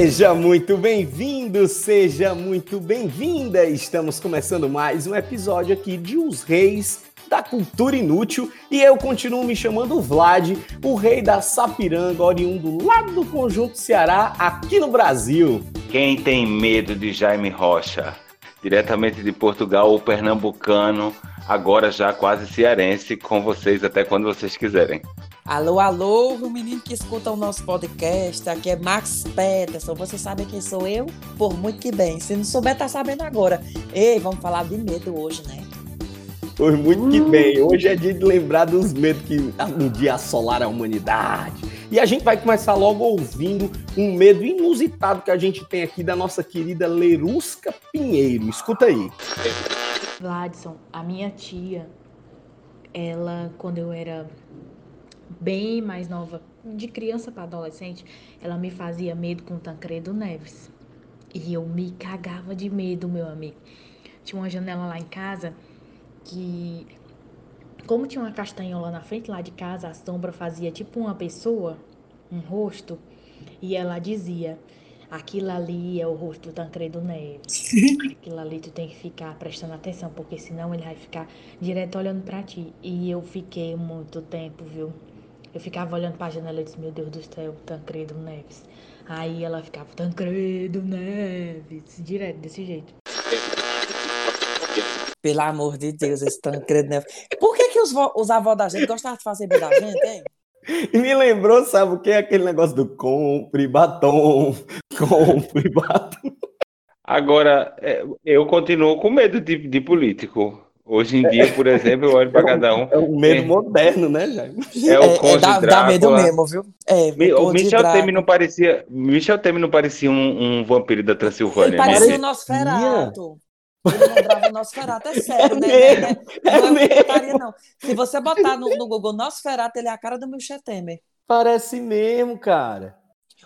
Seja muito bem-vindo, seja muito bem-vinda. Estamos começando mais um episódio aqui de Os Reis da Cultura Inútil e eu continuo me chamando Vlad, o rei da Sapiranga, oriundo lá do Conjunto Ceará, aqui no Brasil. Quem tem medo de Jaime Rocha? Diretamente de Portugal, o pernambucano, agora já quase cearense, com vocês até quando vocês quiserem. Alô, alô, o menino que escuta o nosso podcast, aqui é Max Peterson. Você sabe quem sou eu? Por muito que bem. Se não souber, tá sabendo agora. Ei, vamos falar de medo hoje, né? Pois muito que bem, hoje é dia de lembrar dos medos que um dia assolaram a humanidade. E a gente vai começar logo ouvindo um medo inusitado que a gente tem aqui da nossa querida Lerusca Pinheiro. Escuta aí. Vladson, a minha tia, ela, quando eu era bem mais nova, de criança para adolescente, ela me fazia medo com Tancredo Neves. E eu me cagava de medo, meu amigo. Tinha uma janela lá em casa que, como tinha uma castanhola na frente lá de casa, a sombra fazia tipo uma pessoa, um rosto, e ela dizia: Aquilo ali é o rosto do Tancredo Neves. Aquilo ali tu tem que ficar prestando atenção, porque senão ele vai ficar direto olhando para ti. E eu fiquei muito tempo, viu? Eu ficava olhando pra janela e disse, meu Deus do céu, Tancredo Neves. Aí ela ficava, Tancredo Neves, direto, desse jeito. Pelo amor de Deus, esse Tancredo Neves. Por que, que os, os avós da gente gostavam de fazer medo da gente, hein? E me lembrou, sabe o que? Aquele negócio do compre batom, compre batom. Agora, é, eu continuo com medo de, de político. Hoje em dia, por exemplo, eu olho para cada um. É um medo É. moderno, né, Jair? É o É, é, Conde dá, dá Drácula. medo mesmo, viu? É, O Conde Michel. Temer não parecia, Michel Temer não parecia um, um vampiro da Ele Transilvânia. parecia né? o Nosferato. Ele lembrava o Nosferato, é sério, né? mesmo, Não é, é não é mesmo. putaria, não. Se você botar no, no Google Nosferato, ele é a cara do Michel Temer. Parece mesmo, cara.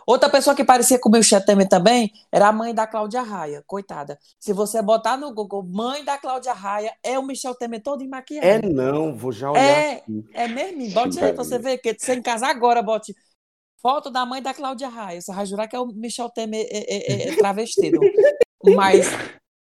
Outra pessoa que parecia com o Michel Temer também era a mãe da Cláudia Raia, coitada. Se você botar no Google mãe da Cláudia Raia, é o Michel Temer todo em maquiagem. É não, vou já olhar É, aqui. é mesmo? Bote aí pra você ver, que sem casar agora, bote foto da mãe da Cláudia Raia. Você vai jurar que é o Michel Temer é, é, é travestido. Mas,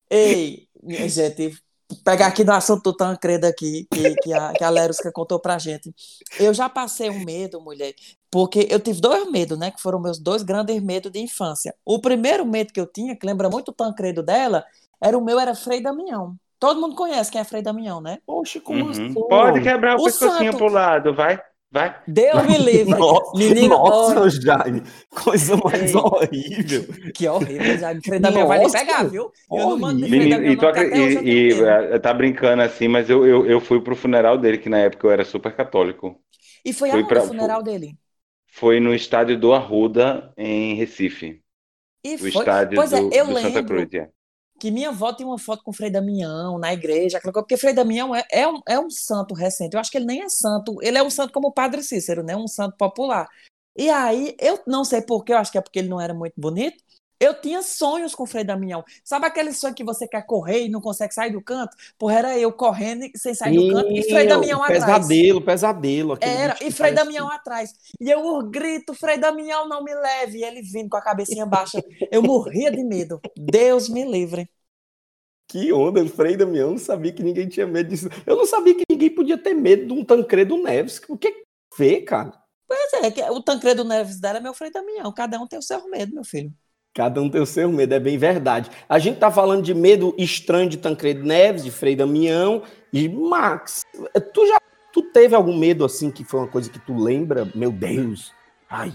ei, gente, pegar aqui no assunto do Tancredo aqui, que, que, a, que a Lerusca contou pra gente. Eu já passei um medo, mulher, porque eu tive dois medos, né? Que foram meus dois grandes medos de infância. O primeiro medo que eu tinha, que lembra muito o Tancredo dela, era o meu, era Frei Damião. Todo mundo conhece quem é Frei Damião, né? Poxa, como Uhum. assim? Pode quebrar o, O pescocinho santo. pro lado, vai, vai. Deus me livre. Nossa, Menino, nossa olha, Jaime, coisa mais Ei. horrível. que horrível. Frei Damião vai lhe Nossa, pegar, viu? Eu não mando Menino, e, tu e- e, eh, tá brincando assim, mas eu, eu, eu fui pro funeral dele, que na época eu era super católico. E foi Foi aonde pra- o funeral dele? Foi no estádio do Arruda, em Recife. E O foi. estádio Pois é, do, eu do Santa lembro Cruz. é. Que minha avó tem uma foto com Frei Damião na igreja, aquela coisa, porque Frei Damião é, é, um, é um santo recente. Eu acho que ele nem é santo, ele é um santo como o Padre Cícero, né? Um santo popular. E aí, eu não sei porquê, eu acho que é porque ele não era muito bonito. Eu tinha sonhos com o Frei Damião. Sabe aquele sonho que você quer correr e não consegue sair do canto? Porra, era eu correndo sem sair do canto e Frei Damião atrás. Pesadelo, pesadelo. Era, e Frei Damião atrás. E eu grito, Frei Damião, não me leve. E ele vindo com a cabecinha baixa. Eu morria de medo. Deus me livre. Que onda, Frei Damião, não sabia que ninguém tinha medo disso. Eu não sabia que ninguém podia ter medo de um Tancredo Neves. O que vê, cara? Pois é, o Tancredo Neves dela é meu Frei Damião. Cada um tem o seu medo, meu filho. Cada um tem o seu medo, é bem verdade. A gente tá falando de medo estranho de Tancredo Neves, de Frei Damião e Max. Tu já tu teve algum medo assim que foi uma coisa que tu lembra? Meu Deus. Ai.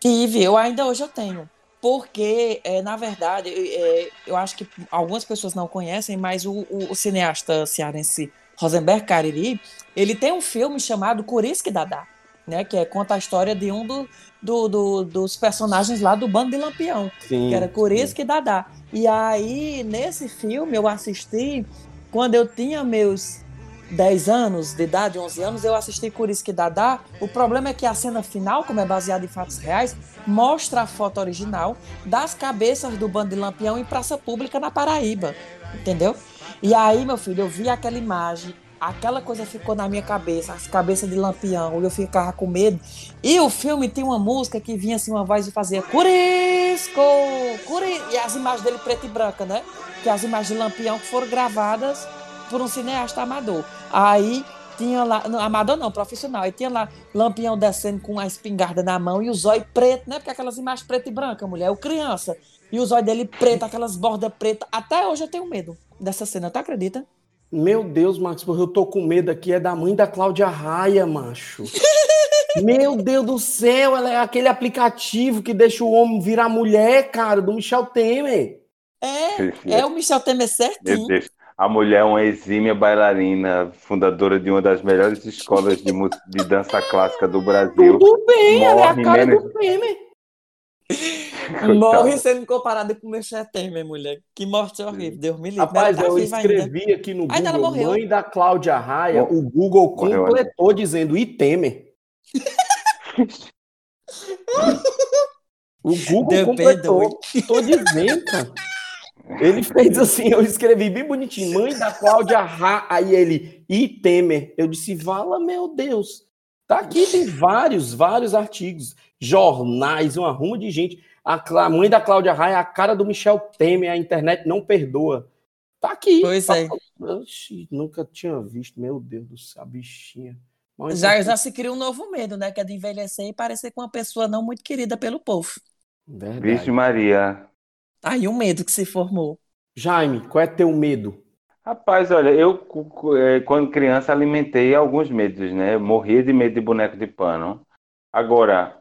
Tive, eu ainda hoje eu tenho. Porque, é, na verdade, é, eu acho que algumas pessoas não conhecem, mas o, o- o cineasta cearense Rosenberg Cariri, ele tem um filme chamado Curisque Dadá, né? Que é, conta a história de um do, do, do- dos personagens lá do Bando de Lampião, Sim. que era Curisque Dadá. E aí, nesse filme, eu assisti quando eu tinha meus 10 anos de idade, 11 anos, eu assisti Curisque Dadá. O problema é que a cena final, como é baseada em fatos reais, mostra a foto original das cabeças do Bando de Lampião em praça pública na Paraíba, entendeu? E aí, meu filho, eu vi aquela imagem, aquela coisa ficou na minha cabeça, as cabeças de Lampião, eu ficava com medo. E o filme tem uma música que vinha assim, uma voz e fazia Curisco, Curi... E as imagens dele preto e branca, né? Que as imagens de Lampião que foram gravadas por um cineasta amador. Aí tinha lá, não, amador não, profissional. Aí tinha lá Lampião descendo com a espingarda na mão e o zóio preto, né? Porque aquelas imagens preto e branca, mulher, o criança. E o zóio dele preto, aquelas bordas pretas. Até hoje eu tenho medo dessa cena, tu acredita? Meu Deus, Max, porque eu tô com medo aqui, é da mãe da Cláudia Raia, macho. Meu Deus do céu, ela é aquele aplicativo que deixa o homem virar mulher, cara, do Michel Temer. É, é o Michel Temer Meu certinho. Deus. A mulher é uma exímia bailarina, fundadora de uma das melhores escolas de, de dança clássica do Brasil. Tudo bem, ela é a cara menos- do Temer. Morre sendo comparado com o Michel Temer, mulher. Que morte horrível. Deus me livre. Rapaz, Ela tá eu viva ainda. escrevi aqui no Ainda Google, mãe da Cláudia Raia, o Google Morreu, completou dizendo e Temer. O Google Deus completou. Tô dizendo, cara. Ele fez assim, eu escrevi bem bonitinho, mãe da Cláudia Ra, aí ele, e Temer. Eu disse, vala, meu Deus. Tá aqui, tem vários, vários artigos, jornais, uma ruma de gente. A Clá- mãe da Cláudia Raia é a cara do Michel Temer, a internet não perdoa. Tá aqui. Pois Tá- é. Oxi, nunca tinha visto, meu Deus do céu, a bichinha. Mas Já, é já se cria um novo medo, né? Que é de envelhecer e parecer com uma pessoa não muito querida pelo povo. Verdade. Vixe Maria. Tá aí um medo que se formou. Jaime, qual é teu medo? Rapaz, olha, eu eh, quando criança alimentei alguns medos, né? Eu morria de medo de boneco de pano. Agora,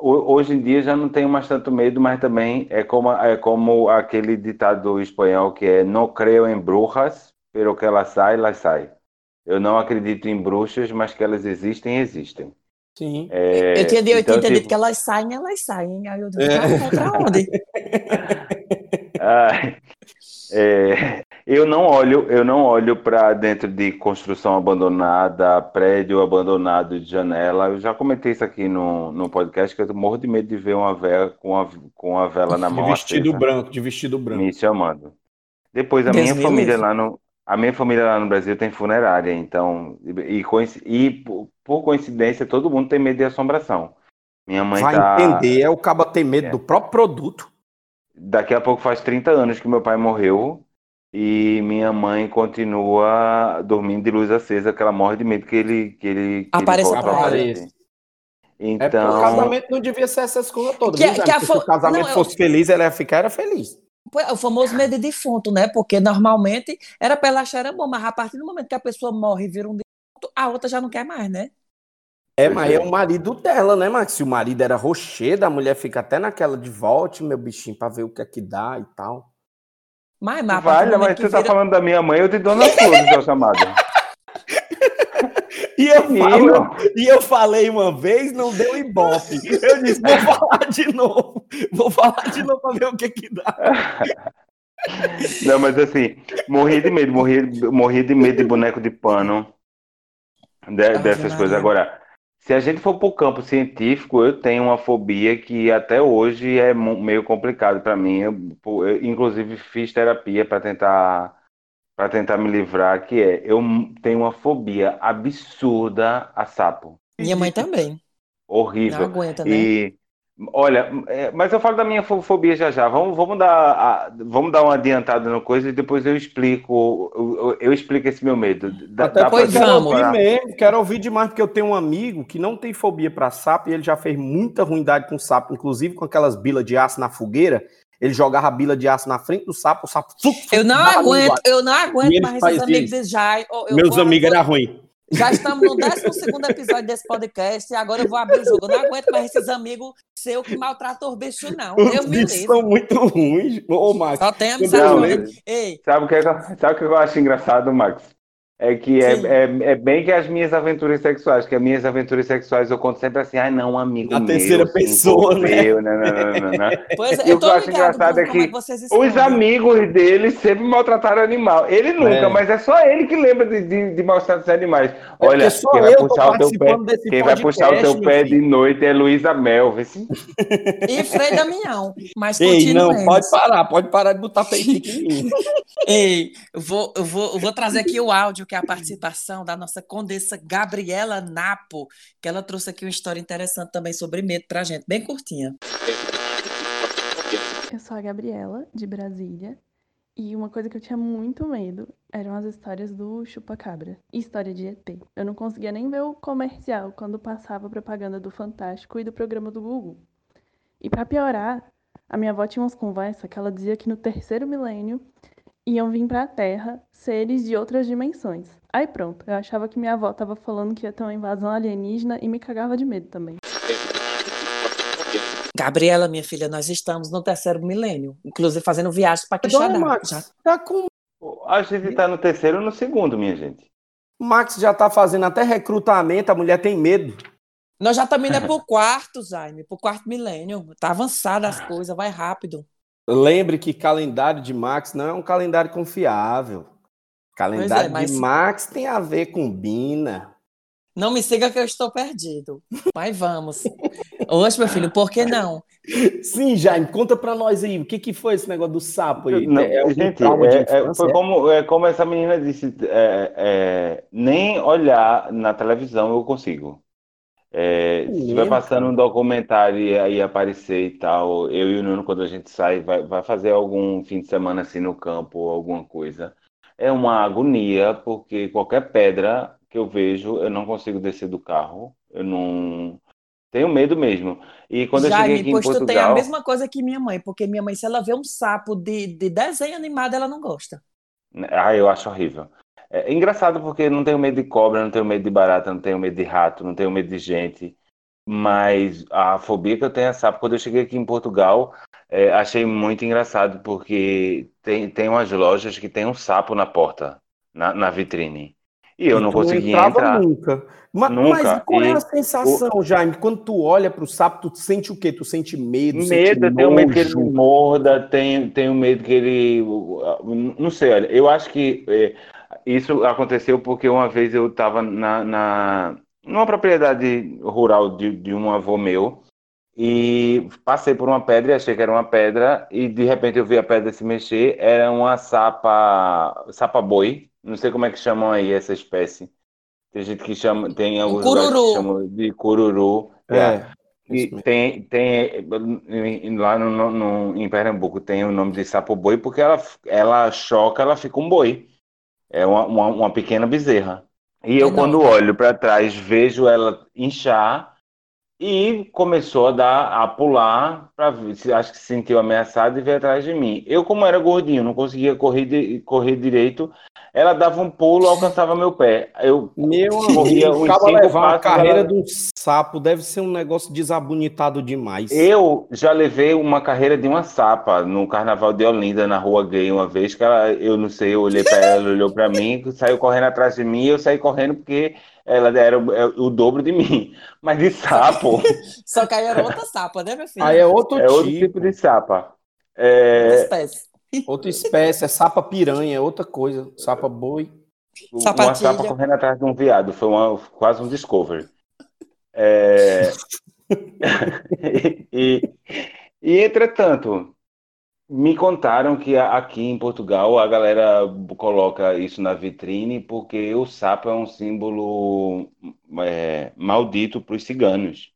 hoje em dia já não tenho mais tanto medo, mas também é como, é como aquele ditado espanhol que é não creio em bruxas, pero que elas saem, elas saem. Eu não acredito em bruxas, mas que elas existem, existem. Sim. É, eu tinha, eu então, tinha entendido tipo, que elas saem, elas saem. Aí eu disse, É. ah, pra onde? Ah, é, eu não olho, eu não olho para dentro de construção abandonada, prédio abandonado de janela. Eu já comentei isso aqui no, no podcast que eu morro de medo de ver uma vela com a, com a vela na De mão vestido acesa, branco, de vestido branco. me chamando. Depois a Deus minha família livre. lá no a minha família lá no Brasil tem funerária, então e, coinci- e por, por coincidência todo mundo tem medo de assombração. Minha mãe Vai tá entender, é o cabo ter medo É. do próprio produto. Daqui a pouco faz 30 anos que meu pai morreu e minha mãe continua dormindo de luz acesa, que ela morre de medo que ele que ele que ele Apareça volte pra ela. É porque Então, o casamento não devia ser essas coisas todas. Que- que Porque Se fo- o casamento não, eu- fosse feliz, ela ia ficar era feliz. É O famoso medo de defunto, né? Porque normalmente era pra ela achar era bom, mas a partir do momento que a pessoa morre e vira um defunto, a outra já não quer mais, né? É, mas é. é o marido dela, né, Max? Se o marido era rochedo, a mulher fica até naquela de volte, meu bichinho, pra ver o que é que dá e tal. Mas, mas vale, mas você tá vira... falando da minha mãe ou de Dona Flor, seu chamado? E eu, falo, e eu falei uma vez, não deu ibope. Eu disse, vou falar de novo. Vou falar de novo pra ver o que que dá. Não, mas assim, morri de medo, morri, morri de medo de boneco de pano, de- dessas coisas. Agora, se a gente for para o campo científico, eu tenho uma fobia que até hoje é meio complicado para mim. Eu, eu, inclusive, fiz terapia para tentar para tentar me livrar, que é eu tenho uma fobia absurda a sapo, Minha mãe também. Não horrível. aguenta, né? E olha, é, mas eu falo da minha fo- fobia já já. Vamos, vamos dar, a- vamos dar uma adiantada no coisa e depois eu explico, eu, eu- eu explico esse meu medo. Dá, Até dá pois vamos. ouvir mesmo, quero ouvir demais, porque eu tenho um amigo que não tem fobia pra sapo e ele já fez muita ruindade com sapo, inclusive com aquelas bilas de aço na fogueira. Ele jogava a bila de aço na frente do sapo, o sapo. Suc, suc, Eu não aguento, eu não aguento mais esses amigos eu Meus amigos eram ruins. Já estamos no 12 episódio desse podcast e agora eu vou abrir o jogo. Eu não aguento mais esses amigos seu que maltratam os bichos, não. Deus Os me bichos são muito ruins. Ô, Max, Só tem amizade. Sabe o que, é eu- sabe que eu acho engraçado, Max? É que é, é, é bem que as minhas aventuras sexuais, que as minhas aventuras sexuais eu conto sempre assim, ai não, um amigo Na meu. terceira se pessoa, né? né, né, né, né. Pois é, E eu o que eu acho engraçado é que é que Os amigos dele sempre maltrataram animal. Ele nunca, É. mas é só ele que lembra de, de, de maltratar os animais. É Olha, quem vai puxar o teu pé, quem vai puxar o teu pé meu de noite é Luísa Mel. vê se- E Frei Damião. Mas Ei, não, pode parar, pode parar de botar em mim. Ei, eu vou, eu, vou, eu vou trazer aqui o áudio, que é a participação da nossa condessa Gabriela Napo, que ela trouxe aqui uma história interessante também sobre medo pra gente, bem curtinha. Eu sou a Gabriela, de Brasília, e uma coisa que eu tinha muito medo eram as histórias do chupacabra e história de ET. Eu não conseguia nem ver o comercial quando passava a propaganda do Fantástico e do programa do Gugu. E pra piorar, a minha avó tinha umas conversas que ela dizia que no terceiro milênio iam vir pra Terra seres de outras dimensões. Aí pronto, eu achava que minha avó tava falando que ia ter uma invasão alienígena e me cagava de medo também. Gabriela, minha filha, nós estamos no terceiro milênio, inclusive fazendo viagem para Quixadá. Max, Já- tá com... A gente tá no terceiro ou no segundo, minha gente. Max já tá fazendo até recrutamento, a mulher tem medo. Nós já estamos indo pro quarto, Jaime, pro quarto milênio. Tá avançada as coisas, vai rápido. Lembre que calendário de Max não é um calendário confiável. Calendário Pois é, mas- de Max tem a ver com Bina. Não me siga que eu estou perdido. Mas vamos. Hoje, meu filho, por que não? Sim, Jaime, conta pra nós aí, o que, que foi esse negócio do sapo aí? Não, É gente, é- é- foi é? como, é como essa menina disse, é, é, nem olhar na televisão eu consigo. É, se Mesmo, passando um documentário e aí aparecer e tal, eu e o Nuno, quando a gente sai, vai, vai fazer algum fim de semana assim no campo ou alguma coisa, é uma agonia, porque qualquer pedra que eu vejo, eu não consigo descer do carro, eu não tenho medo mesmo. E quando eu cheguei aqui em pois tu tem a Portugal, mesma coisa que minha mãe, porque minha mãe, se ela vê um sapo de, de desenho animado, ela não gosta. Ah, eu acho horrível. É engraçado porque não tenho medo de cobra, não tenho medo de barata, não tenho medo de rato, não tenho medo de gente. Mas a fobia que eu tenho é sapo. Quando eu cheguei aqui em Portugal, é, achei muito engraçado porque tem, tem umas lojas que tem um sapo na porta, na, na vitrine. E eu E não conseguia entrar. nunca. Ma- Mas, Nunca. qual é E a sensação, Jaime? Quando tu olha pro sapo, tu sente o quê? Tu sente medo, sente Medo, eu tenho medo que ele morda, tenho, tenho medo que ele. Não sei, olha, eu acho que é, isso aconteceu porque uma vez eu estava na, na, numa propriedade rural de, de um avô meu e passei por uma pedra e achei que era uma pedra e de repente eu vi a pedra se mexer, era uma sapa, sapa boi, não sei como é que chamam aí essa espécie. Tem gente que chama, tem alguns que cururu. chamam de cururu. É. E isso mesmo. tem, tem em- lá no, no- no- em Pernambuco tem o nome de sapo boi porque ela, ela choca, ela fica um boi. É uma, uma, uma pequena bezerra. E eu, É quando não. olho para trás, vejo ela inchar e começou a dar, a pular, pra, acho que se sentiu ameaçada e veio atrás de mim. Eu, como era gordinho, não conseguia correr, de- correr direito, ela dava um pulo, alcançava meu pé. Eu Meu corria uns acaba cinco levar passos, carreira ela- de um sapo, deve ser um negócio desabonitado demais. Eu já levei uma carreira de uma sapa no Carnaval de Olinda, na Rua Gay, uma vez que ela, eu não sei, eu olhei para ela, ela olhou para mim, saiu correndo atrás de mim, eu saí correndo porque ela era o, é o dobro de mim. Mas de sapo, Só que aí era outra sapa, né, meu filho? Aí é outro é outro tipo, tipo de sapa. Outra É, espécie. outra espécie, é sapa piranha, é outra coisa, sapa boi. uma Sapatilha. sapa correndo atrás de um viado, foi uma, quase um discovery. É, e, e, entretanto, me contaram que aqui em Portugal a galera coloca isso na vitrine porque o sapo é um símbolo é, maldito para os ciganos.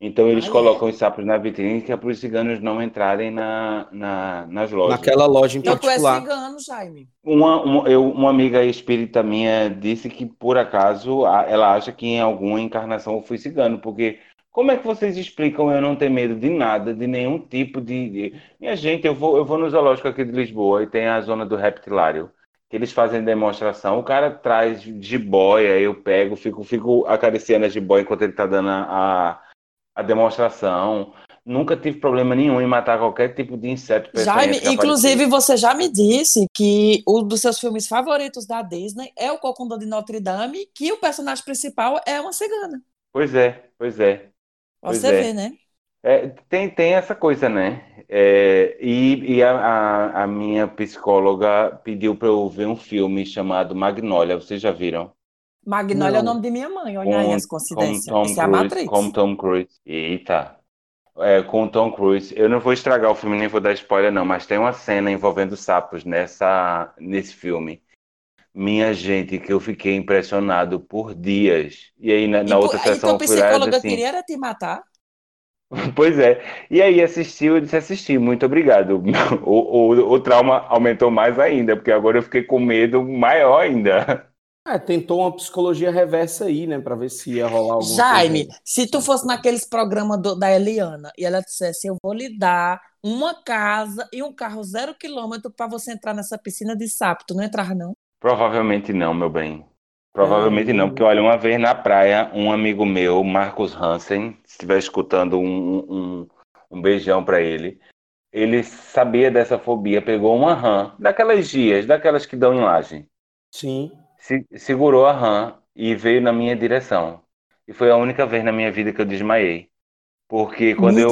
Então eles Ah, é? colocam os sapos na vitrine que é para os ciganos não entrarem na, na- nas lojas. Naquela loja em Então tu é particular. cigano, Jaime. Uma, uma, eu- uma amiga espírita minha disse que, por acaso, ela acha que em alguma encarnação eu fui cigano, porque como é que vocês explicam eu não ter medo de nada, de nenhum tipo de... de- Minha gente, eu vou, eu vou no zoológico aqui de Lisboa e tem a zona do reptilário, que eles fazem demonstração, o cara traz jiboia, eu pego, fico, fico acariciando a jiboia enquanto ele tá dando a, a, demonstração. nunca tive problema nenhum em matar qualquer tipo de inseto. Jaime, inclusive você já me disse que um dos seus filmes favoritos da Disney é o Cocundão de Notre Dame, que o personagem principal é uma cigana. Pois é, pois é. Pois Você é. vê, né? É, tem, tem essa coisa, né? É, e e a, a, minha psicóloga pediu para eu ver um filme chamado Magnolia. Vocês já viram? Magnolia é o nome de minha mãe, olha aí as com coincidências. Tom Isso é a Cruise, Matrix. com Tom Cruise. Eita. É, com o Tom Cruise. Eu não vou estragar o filme, nem vou dar spoiler, não, mas tem uma cena envolvendo sapos nessa, nesse filme. Minha gente, que eu fiquei impressionado por dias. E aí, na, E na tu- outra e sessão, tua eu fui lá e psicóloga assim, queria era te matar? Pois é. E aí assistiu, eu disse assisti, muito obrigado. O, o, o trauma aumentou mais ainda, porque agora eu fiquei com medo maior ainda. É, tentou uma psicologia reversa aí, né, pra ver se ia rolar alguma Jaime, coisa. se tu fosse naqueles programas do- da Eliana e ela dissesse, eu vou lhe dar uma casa e um carro zero quilômetro para você entrar nessa piscina de sapo, tu não entrava não? Provavelmente não, meu bem. Provavelmente não, porque olha, uma vez na praia, um amigo meu, Marcos Hansen, se estiver escutando um, um, um beijão pra ele, ele sabia dessa fobia, pegou uma rã, daquelas gias, daquelas que dão em laje, Sim. se- segurou a rã e veio na minha direção. E foi a única vez na minha vida que eu desmaiei. Porque quando eu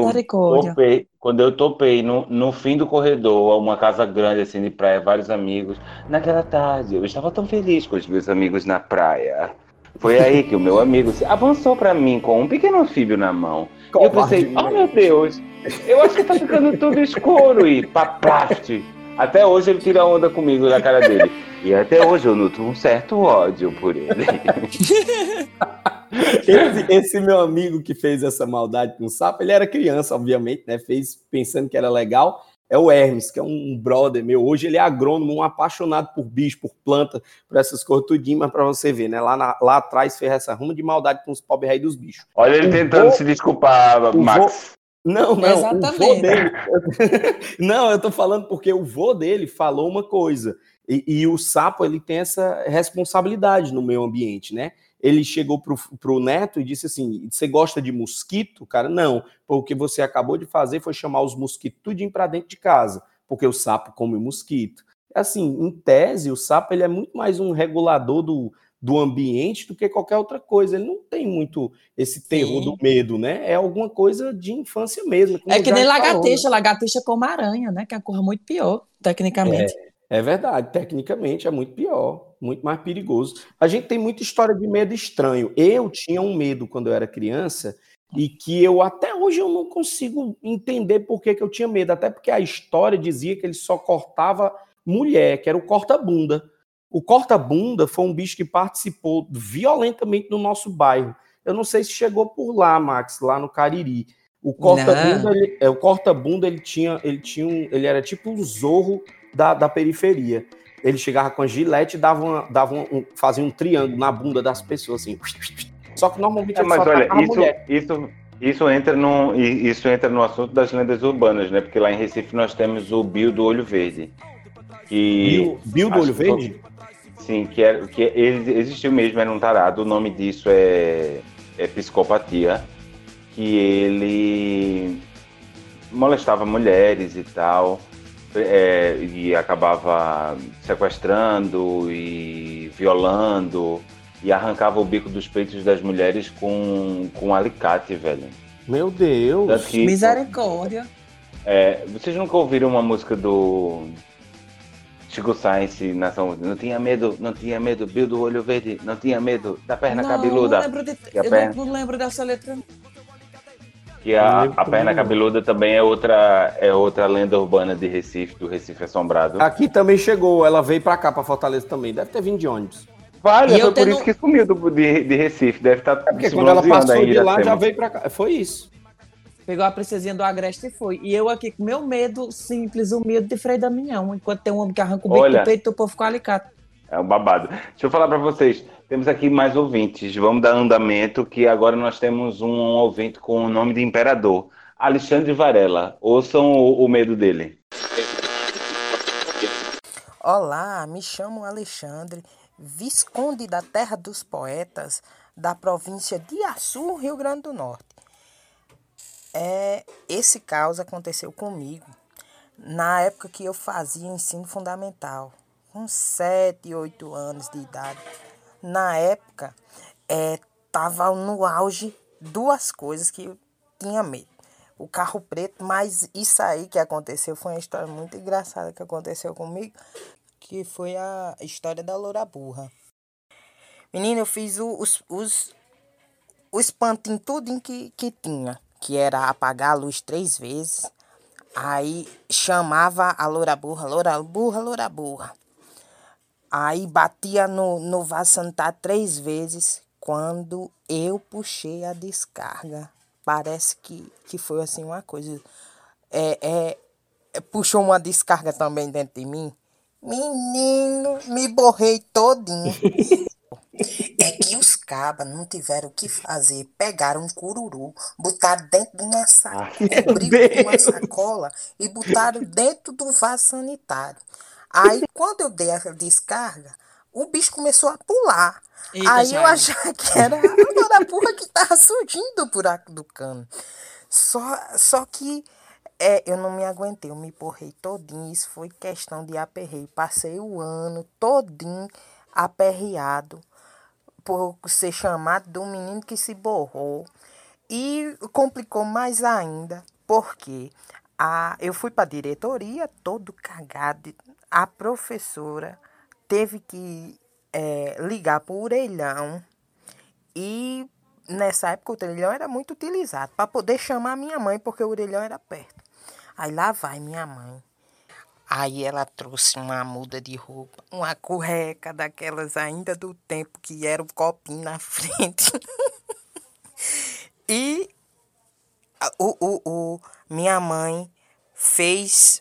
topei, quando eu topei no, no fim do corredor, uma casa grande assim de praia, vários amigos, naquela tarde eu estava tão feliz com os meus amigos na praia. Foi aí que o meu amigo se- avançou para mim com um pequeno anfíbio na mão. E eu pensei, oh meu Deus, eu acho que tá ficando tudo escuro e paplaste. Até hoje ele tira onda comigo da cara dele. E até hoje eu nutro um certo ódio por ele. Esse, esse meu amigo que fez essa maldade com o sapo, ele era criança, obviamente, né? Fez pensando que era legal. É o Hermes, que é um brother meu. Hoje ele é agrônomo, um apaixonado por bicho, por planta, por essas coisas tudinho, mas pra você ver, né? Lá, na- lá atrás fez essa ruma de maldade com os pobres reis dos bichos. Olha ele O tentando vô- se desculpar, Max. Não, não, o vô Exatamente. dele. não, eu tô falando porque o vô dele falou uma coisa. E, e o sapo, ele tem essa responsabilidade no meio ambiente, né? Ele chegou pro, pro neto e disse assim: Você gosta de mosquito? Cara, não. O que você acabou de fazer foi chamar os mosquitos tudinho para dentro de casa, porque o sapo come mosquito. Assim, em tese, o sapo ele é muito mais um regulador do, do ambiente do que qualquer outra coisa. Ele não tem muito esse terror Sim. do medo, né? É alguma coisa de infância mesmo. É o que nem falou, né? lagartixa, lagartixa como aranha, né? Que é a cor muito pior, tecnicamente. É verdade, tecnicamente é muito pior, muito mais perigoso. A gente tem muita história de medo estranho. Eu tinha um medo quando eu era criança e que eu até hoje eu não consigo entender por que, que eu tinha medo, até porque a história dizia que ele só cortava mulher, que era o corta-bunda. O corta-bunda foi um bicho que participou violentamente no nosso bairro. Eu não sei se chegou por lá, Max, lá no Cariri. O corta-bunda, ele, é, o corta-bunda ele tinha, ele tinha um, ele era tipo um zorro da, da periferia. Ele chegava com a gilete e dava, uma- dava um, fazia um triângulo na bunda das pessoas, assim. Só que normalmente É, ele mas só olha, isso, mulher. isso, isso, entra no, isso entra no assunto das lendas urbanas, né? Porque lá em Recife nós temos o Bio do Olho Verde. Que, Bill, Bill do Olho que Verde? Sim, que, era, que ele existiu mesmo, era um tarado. O nome disso é, é psicopatia. Que ele molestava mulheres e tal. É, e acabava sequestrando e violando. E arrancava o bico dos peitos das mulheres com, com um alicate, velho. Meu Deus. Que- Misericórdia. é, vocês nunca ouviram uma música do Chico Science Nação Não tinha medo, não tinha medo, Bill do olho verde, não tinha medo da perna não, cabeluda. Não lembro de, eu perna- não, não lembro dessa letra. Que a, a perna cabeluda também é outra, é outra lenda urbana de Recife, do Recife Assombrado. Aqui também chegou, ela veio pra cá, pra Fortaleza também. Deve ter vindo de ônibus. Vale, foi eu por tendo- isso que sumiu do, de, de Recife. Deve estar É porque quando ela passou de lá, já veio pra cá. Foi isso. Pegou a princesinha do Agreste e foi. E eu aqui com meu medo simples, o medo de Frei Damião. Enquanto tem um homem que arranca o bico Olha. do peito do povo com alicate. É um babado. Deixa eu falar para vocês. Temos aqui mais ouvintes. Vamos dar andamento, que agora nós temos um ouvinte com o nome de imperador. Alexandre Varela. Ouçam o, o medo dele. Olá, me chamo Alexandre, Visconde da Terra dos Poetas, da província de Açu, Rio Grande do Norte. É, esse caos aconteceu comigo na época que eu fazia ensino fundamental, com 7, 8 anos de idade. Na época, estava no auge duas coisas que eu tinha medo. O carro preto, mas isso aí que aconteceu foi uma história muito engraçada que aconteceu comigo, que foi a história da loura burra. Menina, eu fiz o- os, os, o espantinho tudinho que, que tinha, que era apagar a luz três vezes. Aí chamava a loura burra, loura burra, loura burra. Aí batia no, no vaso sanitário três vezes quando eu puxei a descarga. Parece que, que foi assim uma coisa. É, é, é, puxou uma descarga também dentro de mim. Menino, me borrei todinho. É que os cabas não tiveram o que fazer. Pegaram um cururu, botaram dentro de uma sacola, cobriram com uma sacola e botaram dentro do vaso sanitário. Aí, quando eu dei a descarga, o bicho começou a pular. Eita, Aí eu achava que era a burra que tava surgindo do buraco do cano. Só, só que é, eu não me aguentei, eu me porrei todinho. Isso foi questão de aperreio. Passei o ano todinho aperreado por ser chamado de um menino que se borrou. E complicou mais ainda, porque a, eu fui para a diretoria todo cagado. A professora teve que é, ligar para o orelhão e nessa época o orelhão era muito utilizado para poder chamar minha mãe, porque o orelhão era perto. Aí lá vai minha mãe. Aí ela trouxe uma muda de roupa, uma curreca daquelas ainda do tempo que era o copinho na frente. e o, o, o, minha mãe fez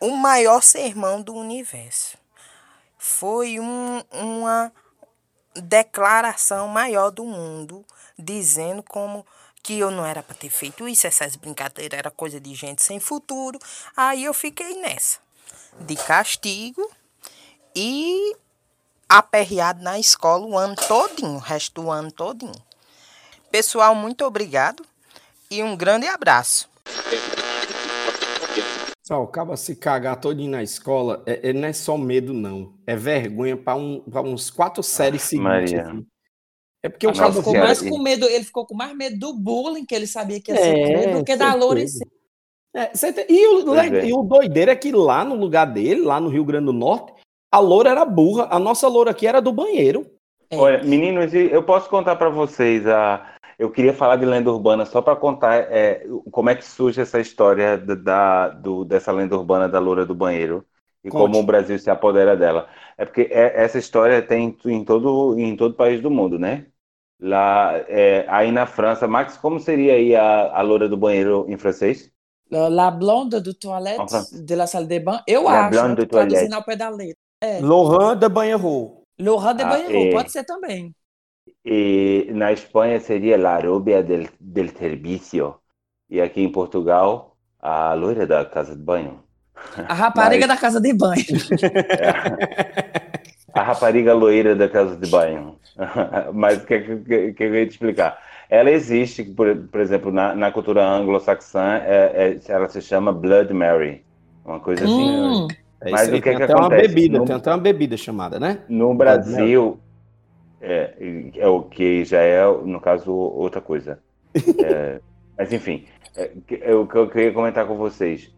o maior sermão do universo. Foi um, uma declaração maior do mundo, dizendo como que eu não era para ter feito isso, essas brincadeiras era coisa de gente sem futuro. Aí eu fiquei nessa, de castigo e aperreado na escola o ano todinho, o resto do ano todinho. Pessoal, muito obrigado e um grande abraço. Só, o cara se cagar todinho na escola, é, é- não é só medo, não. É vergonha para um, pra uns quatro séries seguintes. Maria. assim. É porque o cabo ficou mais com medo, ele ficou com mais medo do bullying, que ele sabia que ia É, sofrer, do que da loura em si. É, tem- e, o, é. e o doideiro é que lá no lugar dele, lá no Rio Grande do Norte, a loura era burra. A nossa loura aqui era do banheiro. É. Olha, meninos, eu posso contar para vocês a. Eu queria falar de lenda urbana só para contar é, como é que surge essa história da, do- dessa lenda urbana da loura do banheiro e Conte. como o Brasil se apodera dela. É porque é- essa história tem em todo em todo país do mundo, né? Lá, é, aí na França, Max, como seria aí a, a loura do banheiro em francês? La blonde do toilette, de la salle de bain, eu La acho, toilette. traduzindo ao pé da letra. É. Laurent de Banheiro. Laurent de Ah, banheiro, é. pode ser também. E na Espanha seria La Rubia del, del Servicio. E aqui em Portugal, a loira da casa de banho. A rapariga Mas- da casa de banho. A rapariga loira da casa de banho. Mas o que, que, que eu ia te explicar? Ela existe, por, por exemplo, na, na cultura anglo-saxã, é- é- ela se chama Blood Mary. Uma coisa assim. Hum, É Mas o que tem que até uma acontece? bebida, No- tem até uma bebida chamada, né? No Brasil, é, é o que já é, no caso, outra coisa. É, mas enfim, é, é o que eu queria comentar com vocês.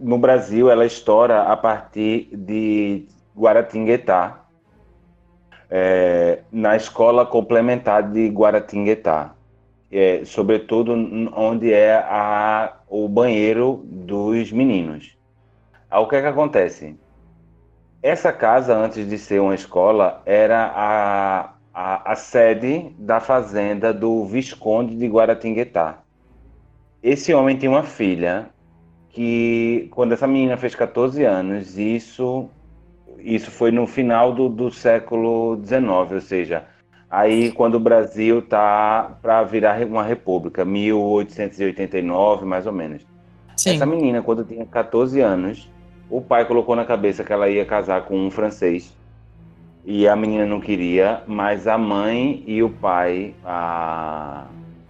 No Brasil, ela estoura a partir de Guaratinguetá, é, na escola complementar de Guaratinguetá, é, sobretudo onde é a, o banheiro dos meninos. Aí, o que é que acontece? Essa casa, antes de ser uma escola, era a, a, a sede da fazenda do Visconde de Guaratinguetá. Esse homem tinha uma filha que, quando essa menina fez 14 anos, isso, isso foi no final do, do século XIX, ou seja, aí quando o Brasil tá para virar uma república, 1889, mais ou menos. sim. Essa menina, quando tinha 14 anos, o pai colocou na cabeça que ela ia casar com um francês. E a menina não queria, mas a mãe e o pai, a,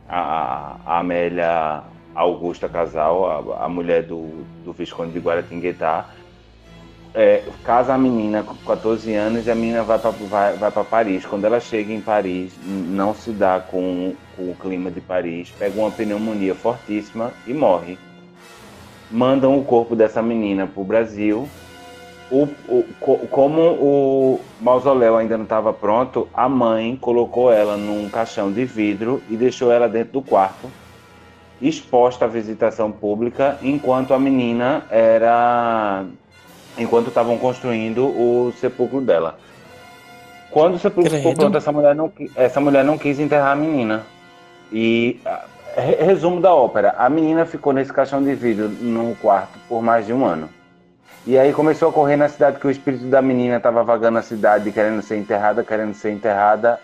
a, a Amélia Augusta Casal, a, a mulher do, do Visconde de Guaratinguetá, é, casa a menina com 14 anos e a menina vai para vai, vai Paris. Quando ela chega em Paris, não se dá com, com o clima de Paris, pega uma pneumonia fortíssima e morre. Mandam o corpo dessa menina para o Brasil. O, como o mausoléu ainda não estava pronto, a mãe colocou ela num caixão de vidro e deixou ela dentro do quarto, exposta à visitação pública, enquanto a menina era enquanto estavam construindo o sepulcro dela. Quando o sepulcro ficou pronto, essa mulher, não, essa mulher não quis enterrar a menina. E, resumo da ópera, a menina ficou nesse caixão de vidro no quarto por mais de um ano. E aí começou a correr na cidade que o espírito da menina estava vagando a cidade, querendo ser enterrada, querendo ser enterrada.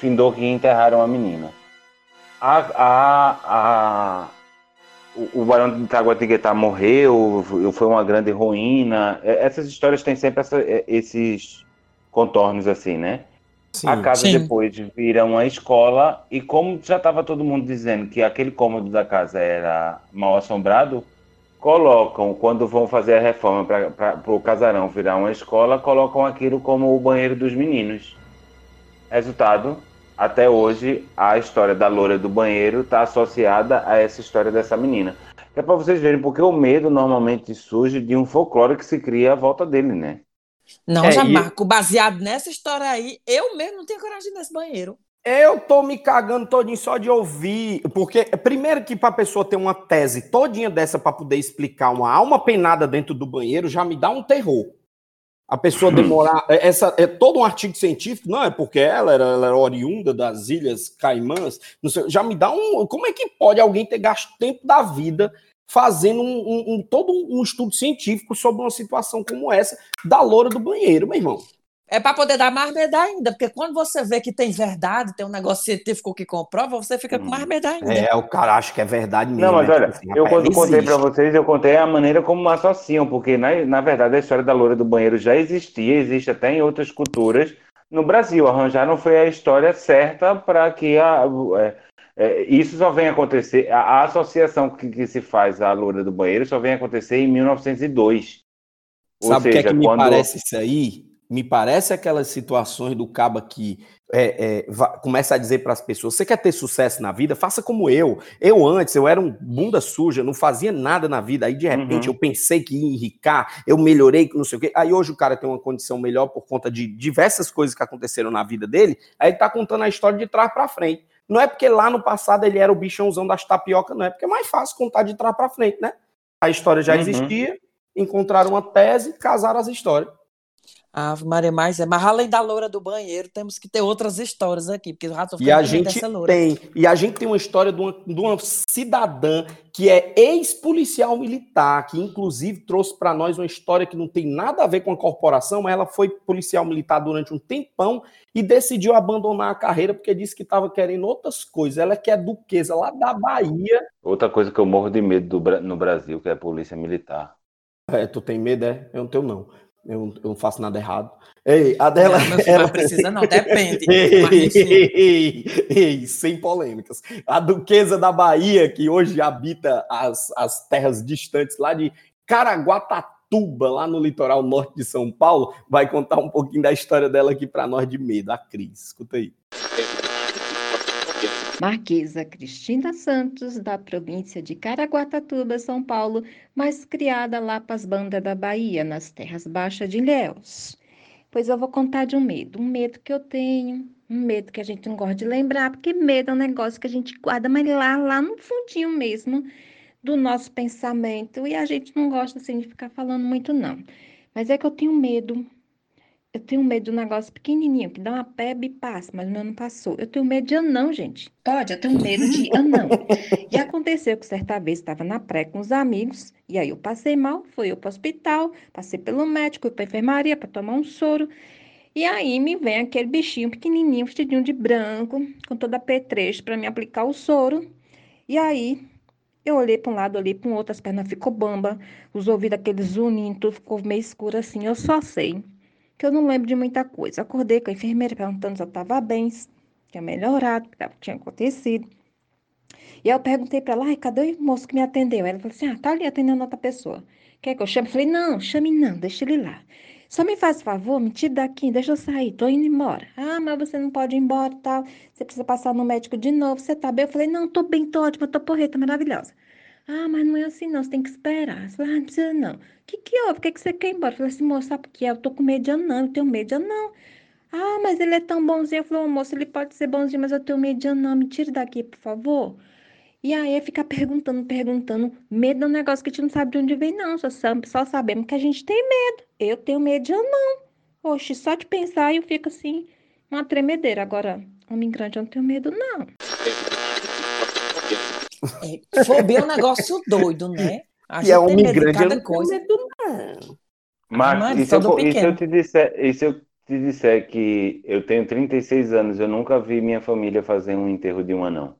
Findou que enterraram a menina. A, a, a, o, Barão de Taguatinguetá morreu, foi uma grande ruína. É, essas histórias têm sempre essa, é, esses contornos assim, né? Sim, a casa sim. depois vira uma escola e como já estava todo mundo dizendo que aquele cômodo da casa era mal assombrado, colocam, quando vão fazer a reforma para o casarão virar uma escola, colocam aquilo como o banheiro dos meninos. Resultado, até hoje a história da loura do banheiro está associada a essa história dessa menina. É para vocês verem porque o medo normalmente surge de um folclore que se cria à volta dele, né? Não, é, já e... Marco, baseado nessa história aí, eu mesmo não tenho coragem nesse banheiro. Eu tô me cagando todinho só de ouvir, porque primeiro que para a pessoa ter uma tese todinha dessa para poder explicar uma alma penada dentro do banheiro já me dá um terror a pessoa demorar. É, essa, é todo um artigo científico, não é porque ela era, ela era oriunda das Ilhas Caimãs, sei, já me dá um. Como é que pode alguém ter gasto tempo da vida fazendo um, um, um todo um estudo científico sobre uma situação como essa da loura do banheiro, meu irmão? É para poder dar mais medo ainda, porque quando você vê que tem verdade, tem um negócio científico que comprova, você fica com mais medo ainda. É, o cara acha que é verdade mesmo. Não, mas né? olha, assim, eu quando contei para vocês, eu contei a maneira como associam, porque na, na verdade a história da loura do banheiro já existia, existe até em outras culturas no Brasil. Arranjaram foi a história certa para que a, é, é, isso só vem acontecer, a, a associação que, que, se faz à loura do banheiro só vem acontecer em 1902. Sabe o que é que me quando... parece isso aí? me parece aquelas situações do caba que é, é, começa a dizer para as pessoas: você quer ter sucesso na vida? Faça como eu. Eu antes, eu era um bunda suja, não fazia nada na vida. Aí de repente uhum. eu pensei que ia enricar, eu melhorei, não sei o quê. Aí hoje o cara tem uma condição melhor por conta de diversas coisas que aconteceram na vida dele. Aí ele tá contando a história de trás para frente. Não é porque lá no passado ele era o bichãozão das tapioca, não é porque é mais fácil contar de trás para frente, né? A história já uhum. existia, encontraram uma tese, casaram as histórias. Ave Maria, mas é, mas além da loura do banheiro, temos que ter outras histórias aqui, porque o rato E a gente tem, e a gente tem uma história de uma, de uma cidadã que é ex-policial militar, que inclusive trouxe para nós uma história que não tem nada a ver com a corporação, mas ela foi policial militar durante um tempão e decidiu abandonar a carreira porque disse que estava querendo outras coisas. Ela é que é duquesa lá da Bahia. Outra coisa que eu morro de medo do, no Brasil, que é a polícia militar. É, tu tem medo, é? Eu não tenho, não. Eu, eu, não faço nada errado. Ei, a dela. Não, ela... precisa, não, depende. Ei, ei, ei, sem polêmicas. A Duquesa da Bahia, que hoje habita as, as terras distantes lá de Caraguatatuba, lá no litoral norte de São Paulo, vai contar um pouquinho da história dela aqui para nós de medo, a Cris. Escuta aí. Marquesa Cristina Santos, da província de Caraguatatuba, São Paulo, mas criada lá para as bandas da Bahia, nas terras baixas de Ilhéus. Pois eu vou contar de um medo, um medo que eu tenho, um medo que a gente não gosta de lembrar, porque medo é um negócio que a gente guarda, mas lá, lá no fundinho mesmo do nosso pensamento, e a gente não gosta assim de ficar falando muito, não. Mas é que eu tenho medo eu tenho medo de um negócio pequenininho, que dá uma pebe e passa, mas o meu não passou. Eu tenho medo de anão, gente. Pode, eu tenho medo de anão. e aconteceu que certa vez estava na pré com os amigos, e aí eu passei mal, fui eu para o hospital, passei pelo médico, fui para enfermaria para tomar um soro. E aí me vem aquele bichinho pequenininho, vestidinho de branco, com toda a petrecha para me aplicar o soro. E aí eu olhei para um lado, olhei para o outro, as pernas ficou bamba, os ouvidos aqueles zunindo, tudo ficou meio escuro assim. Eu só sei que eu não lembro de muita coisa. Acordei com a enfermeira perguntando se eu estava bem, se tinha melhorado, o que tinha acontecido. E eu perguntei para ela, cadê o moço que me atendeu? Ela falou assim, ah, tá ali atendendo outra pessoa. Quer que eu chame? Eu falei, não, chame não, deixa ele lá. Só me faz favor, me tira daqui, deixa eu sair, tô indo embora. Ah, mas você não pode ir embora tal. Você precisa passar no médico de novo, você tá bem? Eu falei, não, tô bem, tô ótima, tô porreta, maravilhosa. Ah, mas não é assim não, você tem que esperar. Eu falei, ah, não precisa não. O que que houve? Por que, que você quer ir embora? Eu falei assim, moça, sabe por quê? Eu tô com medo de anão, eu tenho medo de anão. Ah, mas ele é tão bonzinho. Eu falei, moço, ele pode ser bonzinho, mas eu tenho medo de anão, me tira daqui, por favor. E aí é ficar perguntando, perguntando. Medo é um negócio que a gente não sabe de onde vem, não. Só, só sabemos que a gente tem medo. Eu tenho medo de anão. Oxe, só de pensar eu fico assim, uma tremedeira. Agora, homem grande eu não tenho medo, não. É, fobia é um negócio doido, né? A E é gente tem medo de cada coisa. medo, não. Marcos, Mano, e se, eu, e se eu te disser, e se eu te disser que eu tenho 36 anos, eu nunca vi minha família fazer um enterro de um anão.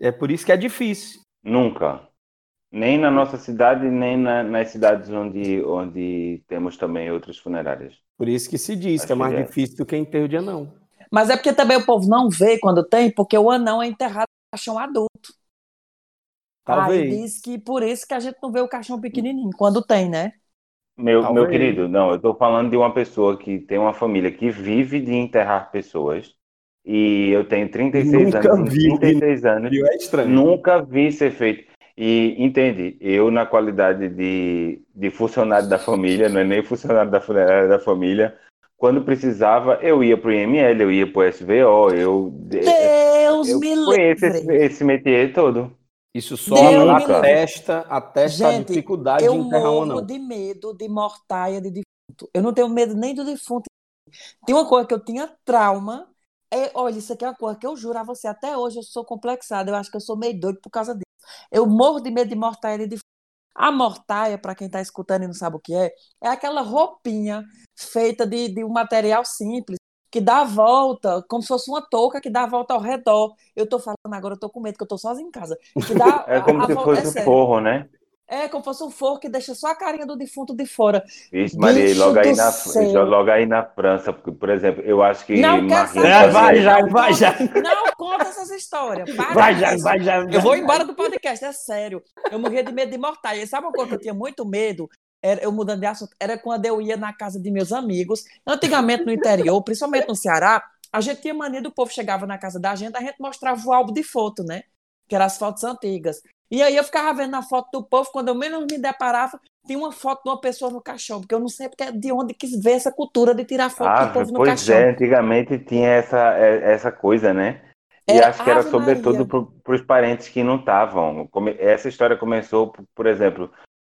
É por isso que é difícil. Nunca. Nem na nossa cidade, nem na- nas cidades onde, onde temos também outras funerárias. Por isso que se diz que é Acho mais que é. difícil do que enterro de anão. Mas é porque também o povo não vê quando tem, porque o anão é enterrado no caixão adulto. Aí Talvez. diz que por isso que a gente não vê o caixão pequenininho, quando tem, né? Meu, meu querido, não, eu estou falando de uma pessoa que tem uma família que vive de enterrar pessoas. E eu tenho 36 Nunca anos. vi. Em 36 anos. É estranho. Nunca vi ser feito. E entende, eu na qualidade de, de funcionário da família, não é nem funcionário da funerária da família, quando precisava, eu ia pro IML, eu ia pro SVO, eu, Deus eu me conheço livre. esse, esse métier todo. Isso só Deus atesta, atesta a Gente, dificuldade eu de enterrar um morro anão. de medo de mortaia de defunto. Eu não tenho medo nem do defunto. Tem uma coisa que eu tinha trauma. É, olha, isso aqui é uma coisa que eu juro a você, até hoje eu sou complexada. Eu acho que eu sou meio doido por causa disso. Eu morro de medo de mortaia de defunto. A mortaia, para quem está escutando e não sabe o que é, é aquela roupinha feita de, de um material simples, que dá a volta, como se fosse uma touca que dá a volta ao redor. Eu tô falando agora, eu tô com medo, que eu tô sozinha em casa. Que dá É como a- a se volta- fosse é um sério. forro, né? É, como fosse um forro que deixa só a carinha do defunto de fora. Vixe, Maria, e Bicho logo aí, na, céu. logo aí na França, porque, por exemplo, eu acho que Não Maria saber. É, vai já, vai já. Não conta essas histórias. Para Vai já, isso. vai já. Eu vou embora do podcast, é sério. Eu morria de medo de mortalha. E sabe uma coisa que eu tinha muito medo? Era, eu mudando de assunto, era quando eu ia na casa de meus amigos. Antigamente no interior, principalmente no Ceará, a gente tinha mania do povo chegava na casa da gente, a gente mostrava o álbum de foto, né? Que eram as fotos antigas. E aí eu ficava vendo a foto do povo, quando eu menos me deparava, tinha uma foto de uma pessoa no caixão, porque eu não sei porque de onde quis ver essa cultura de tirar foto Ah, do povo no pois caixão. é, antigamente tinha essa, é- essa coisa, né? E Era acho que era Ave sobretudo para os parentes que não estavam. Essa história começou, por exemplo,